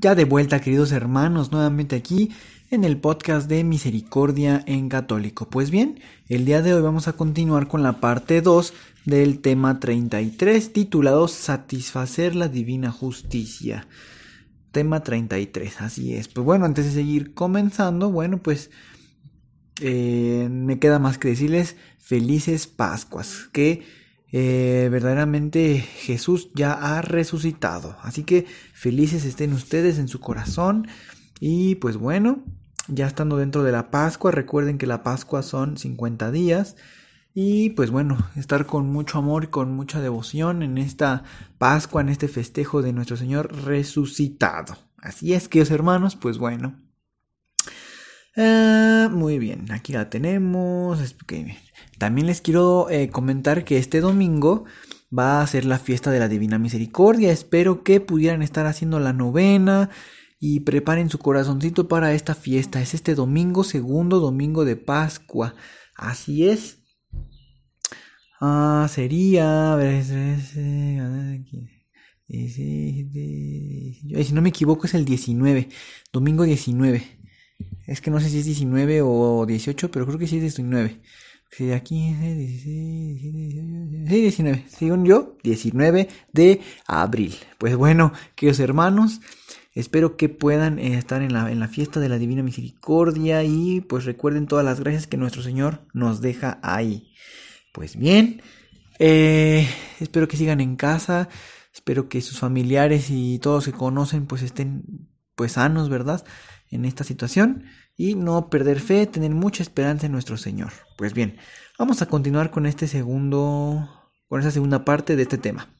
Ya de vuelta, queridos hermanos, nuevamente aquí en el podcast de Misericordia en Católico. Pues bien, el día de hoy vamos a continuar con la parte 2 del tema 33 titulado Satisfacer la Divina Justicia. Tema 33, así es. Pues bueno, antes de seguir comenzando, bueno, pues eh, me queda más que decirles felices Pascuas, que eh, verdaderamente Jesús ya ha resucitado. Así que felices estén ustedes en su corazón. Y pues bueno, ya estando dentro de la Pascua, recuerden que la Pascua son 50 días. Y pues bueno, estar con mucho amor y con mucha devoción en esta Pascua, en este festejo de nuestro Señor resucitado. Así es, queridos hermanos, pues bueno. Ah, muy bien, aquí la tenemos. También les quiero eh, comentar que este domingo va a ser la fiesta de la Divina Misericordia. Espero que pudieran estar haciendo la novena y preparen su corazoncito para esta fiesta. Es este domingo, segundo domingo de Pascua. Así es. Ah, sería. A ver, si no me equivoco, es el 19. Domingo 19. Es que no sé si es 19 o 18, pero creo que sí es 19. Si aquí es 16, 19. Según yo, 19 de abril. Pues bueno, queridos hermanos, espero que puedan eh, estar en la, en la fiesta de la Divina Misericordia y pues recuerden todas las gracias que nuestro Señor nos deja ahí. Pues bien, eh, espero que sigan en casa. Espero que sus familiares y todos que conocen pues estén pues sanos, ¿verdad? en esta situación y no perder fe, tener mucha esperanza en nuestro Señor. Pues bien, vamos a continuar con este segundo, con esa segunda parte de este tema.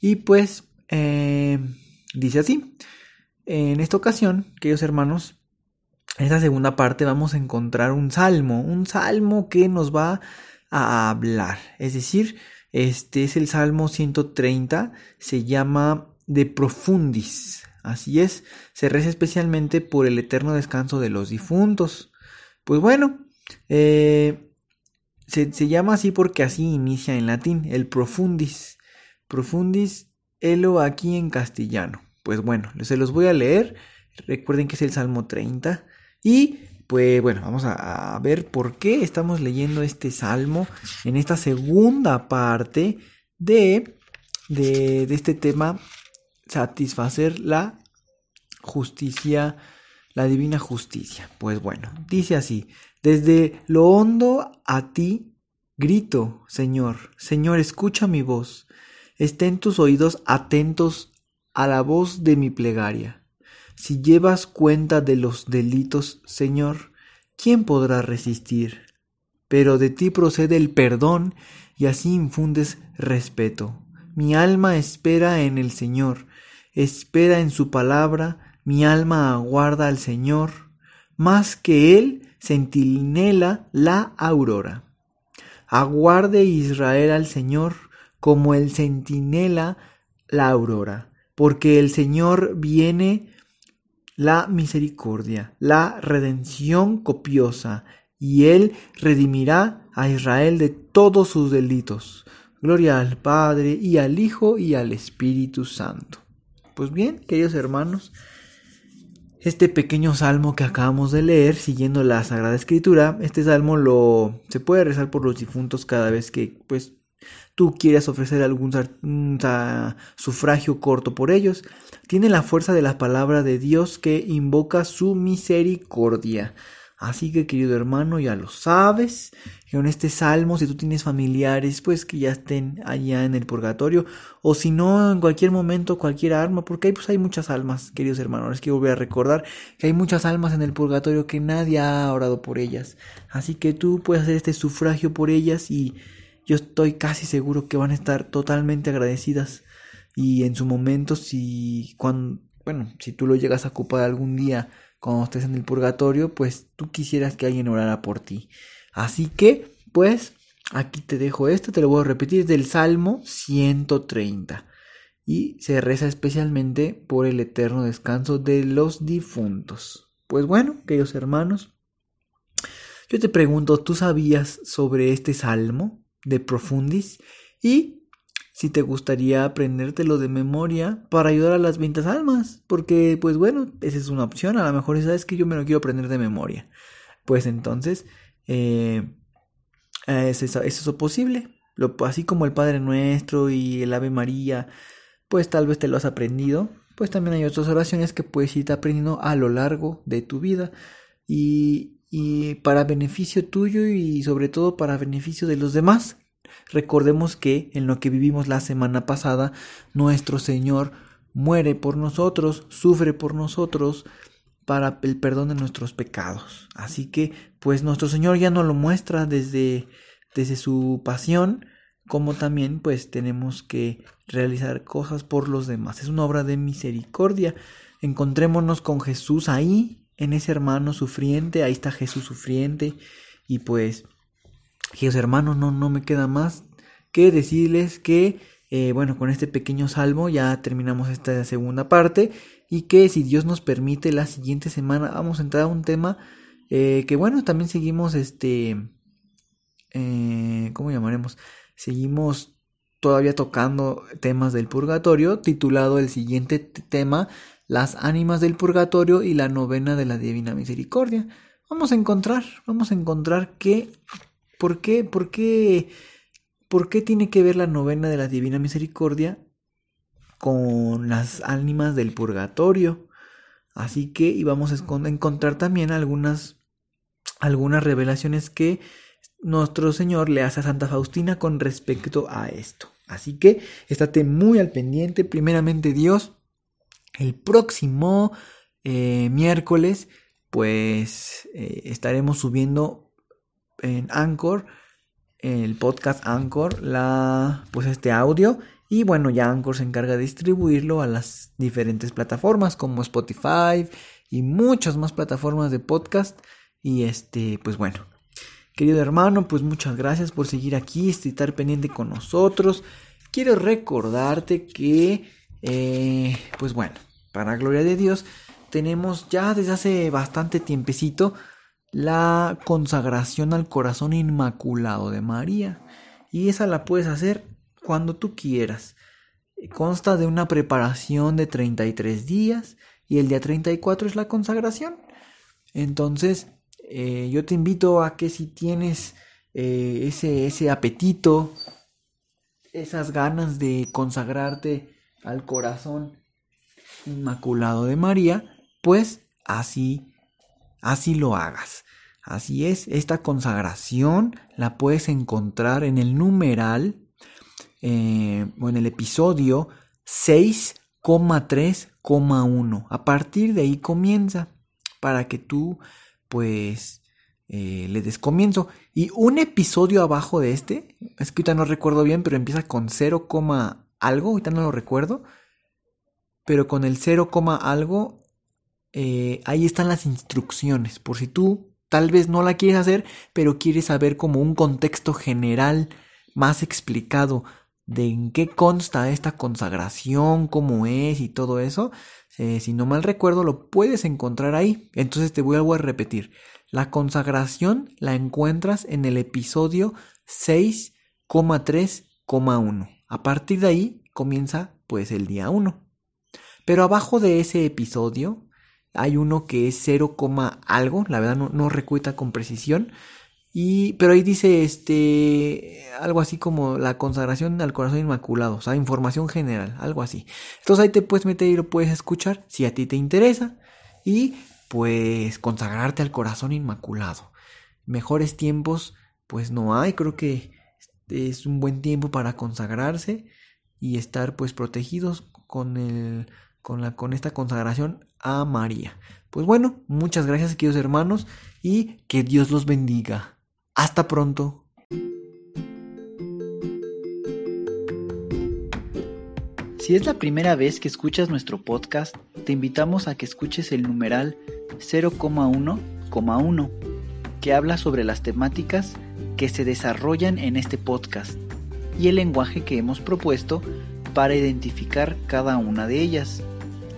Y pues eh, dice así, en esta ocasión, queridos hermanos, en esta segunda parte vamos a encontrar un salmo, un salmo que nos va a hablar, es decir, este es el Salmo 130, se llama De Profundis. Así es, se reza especialmente por el eterno descanso de los difuntos. Pues bueno, eh, se, llama así porque así inicia en latín, el profundis. Profundis, elo aquí en castellano. Pues bueno, se los voy a leer. Recuerden que es el Salmo 30. Y pues bueno, vamos a, ver por qué estamos leyendo este salmo en esta segunda parte de, de, de este tema satisfacer la justicia, la divina justicia. Pues bueno, dice así, desde lo hondo a ti grito, Señor, Señor, escucha mi voz, estén tus oídos atentos a la voz de mi plegaria. Si llevas cuenta de los delitos, Señor, ¿quién podrá resistir? Pero de ti procede el perdón y así infundes respeto. Mi alma espera en el Señor, espera en su palabra, mi alma aguarda al Señor, más que él centinela la aurora. Aguarde Israel al Señor como el centinela la aurora, porque el Señor viene la misericordia, la redención copiosa, y él redimirá a Israel de todos sus delitos. Gloria al Padre y al Hijo y al Espíritu Santo. Pues bien, queridos hermanos, este pequeño salmo que acabamos de leer, siguiendo la Sagrada Escritura, este salmo lo se puede rezar por los difuntos cada vez que pues tú quieras ofrecer algún sufragio corto por ellos. Tiene la fuerza de la palabra de Dios que invoca su misericordia. Así que querido hermano, ya lo sabes, que con este salmo, si tú tienes familiares, pues que ya estén allá en el purgatorio, o si no, en cualquier momento, cualquier alma, porque hay, pues, hay muchas almas, queridos hermanos, es que volver a recordar que hay muchas almas en el purgatorio que nadie ha orado por ellas. Así que tú puedes hacer este sufragio por ellas y yo estoy casi seguro que van a estar totalmente agradecidas y en su momento si cuando bueno, si tú lo llegas a ocupar algún día cuando estés en el purgatorio, pues tú quisieras que alguien orara por ti. Así que, pues, aquí te dejo esto, te lo voy a repetir, es del Salmo 130. Y se reza especialmente por el eterno descanso de los difuntos. Pues bueno, queridos hermanos, yo te pregunto, ¿tú sabías sobre este salmo de Profundis? Y si te gustaría aprendértelo de memoria para ayudar a las ventas almas. Porque, pues bueno, esa es una opción. A lo mejor sabes que yo me lo quiero aprender de memoria. Pues entonces, eh, ¿es, eso, posible? Lo, así como el Padre Nuestro y el Ave María, pues tal vez te lo has aprendido. Pues también hay otras oraciones que puedes irte aprendiendo a lo largo de tu vida. Y, y para beneficio tuyo y sobre todo para beneficio de los demás Recordemos que en lo que vivimos la semana pasada, nuestro Señor muere por nosotros, sufre por nosotros para el perdón de nuestros pecados. Así que, pues nuestro Señor ya nos lo muestra desde, desde su pasión, como también pues tenemos que realizar cosas por los demás. Es una obra de misericordia. Encontrémonos con Jesús ahí, en ese hermano sufriente, ahí está Jesús sufriente y pues Queridos hermanos, no, no me queda más que decirles que, eh, bueno, con este pequeño salmo ya terminamos esta segunda parte y que si Dios nos permite la siguiente semana vamos a entrar a un tema eh, que, bueno, también seguimos, este, eh, ¿cómo llamaremos? Seguimos todavía tocando temas del purgatorio, titulado el siguiente tema, las ánimas del purgatorio y la novena de la Divina Misericordia. Vamos a encontrar, vamos a encontrar que ¿Por qué? ¿Por qué? ¿Por qué tiene que ver la novena de la Divina Misericordia con las ánimas del purgatorio? Así que íbamos a encontrar también algunas, algunas revelaciones que nuestro Señor le hace a Santa Faustina con respecto a esto. Así que estate muy al pendiente. Primeramente Dios, el próximo eh, miércoles, pues eh, estaremos subiendo en Anchor, el podcast Anchor, la, pues este audio. Y bueno, ya Anchor se encarga de distribuirlo a las diferentes plataformas como Spotify y muchas más plataformas de podcast. Y este, pues bueno, querido hermano, pues muchas gracias por seguir aquí, estar pendiente con nosotros. Quiero recordarte que, eh, pues bueno, para gloria de Dios, tenemos ya desde hace bastante tiempecito la consagración al corazón inmaculado de María. Y esa la puedes hacer cuando tú quieras. Consta de una preparación de 33 días y el día 34 es la consagración. Entonces, eh, yo te invito a que si tienes eh, ese, ese apetito, esas ganas de consagrarte al corazón inmaculado de María, pues así así lo hagas. Así es, esta consagración la puedes encontrar en el numeral eh, o en el episodio 6,3,1. A partir de ahí comienza para que tú pues eh, le des comienzo. Y un episodio abajo de este, es que ahorita no recuerdo bien, pero empieza con 0, algo, ahorita no lo recuerdo. Pero con el 0, algo eh, ahí están las instrucciones. Por si tú tal vez no la quieres hacer, pero quieres saber como un contexto general más explicado de en qué consta esta consagración, cómo es y todo eso. Eh, si no mal recuerdo, lo puedes encontrar ahí. Entonces te voy a repetir. La consagración la encuentras en el episodio 6,3,1. A partir de ahí comienza pues el día 1. Pero abajo de ese episodio hay uno que es 0, algo, la verdad no, no con precisión. Y, pero ahí dice este algo así como la consagración al corazón inmaculado, o sea, información general, algo así. Entonces ahí te puedes meter y lo puedes escuchar si a ti te interesa y pues consagrarte al corazón inmaculado. Mejores tiempos pues no hay, creo que es un buen tiempo para consagrarse y estar pues protegidos con el con la con esta consagración a María. Pues bueno, muchas gracias queridos hermanos y que Dios los bendiga. Hasta pronto. Si es la primera vez que escuchas nuestro podcast, te invitamos a que escuches el numeral 0,1,1, que habla sobre las temáticas que se desarrollan en este podcast y el lenguaje que hemos propuesto para identificar cada una de ellas,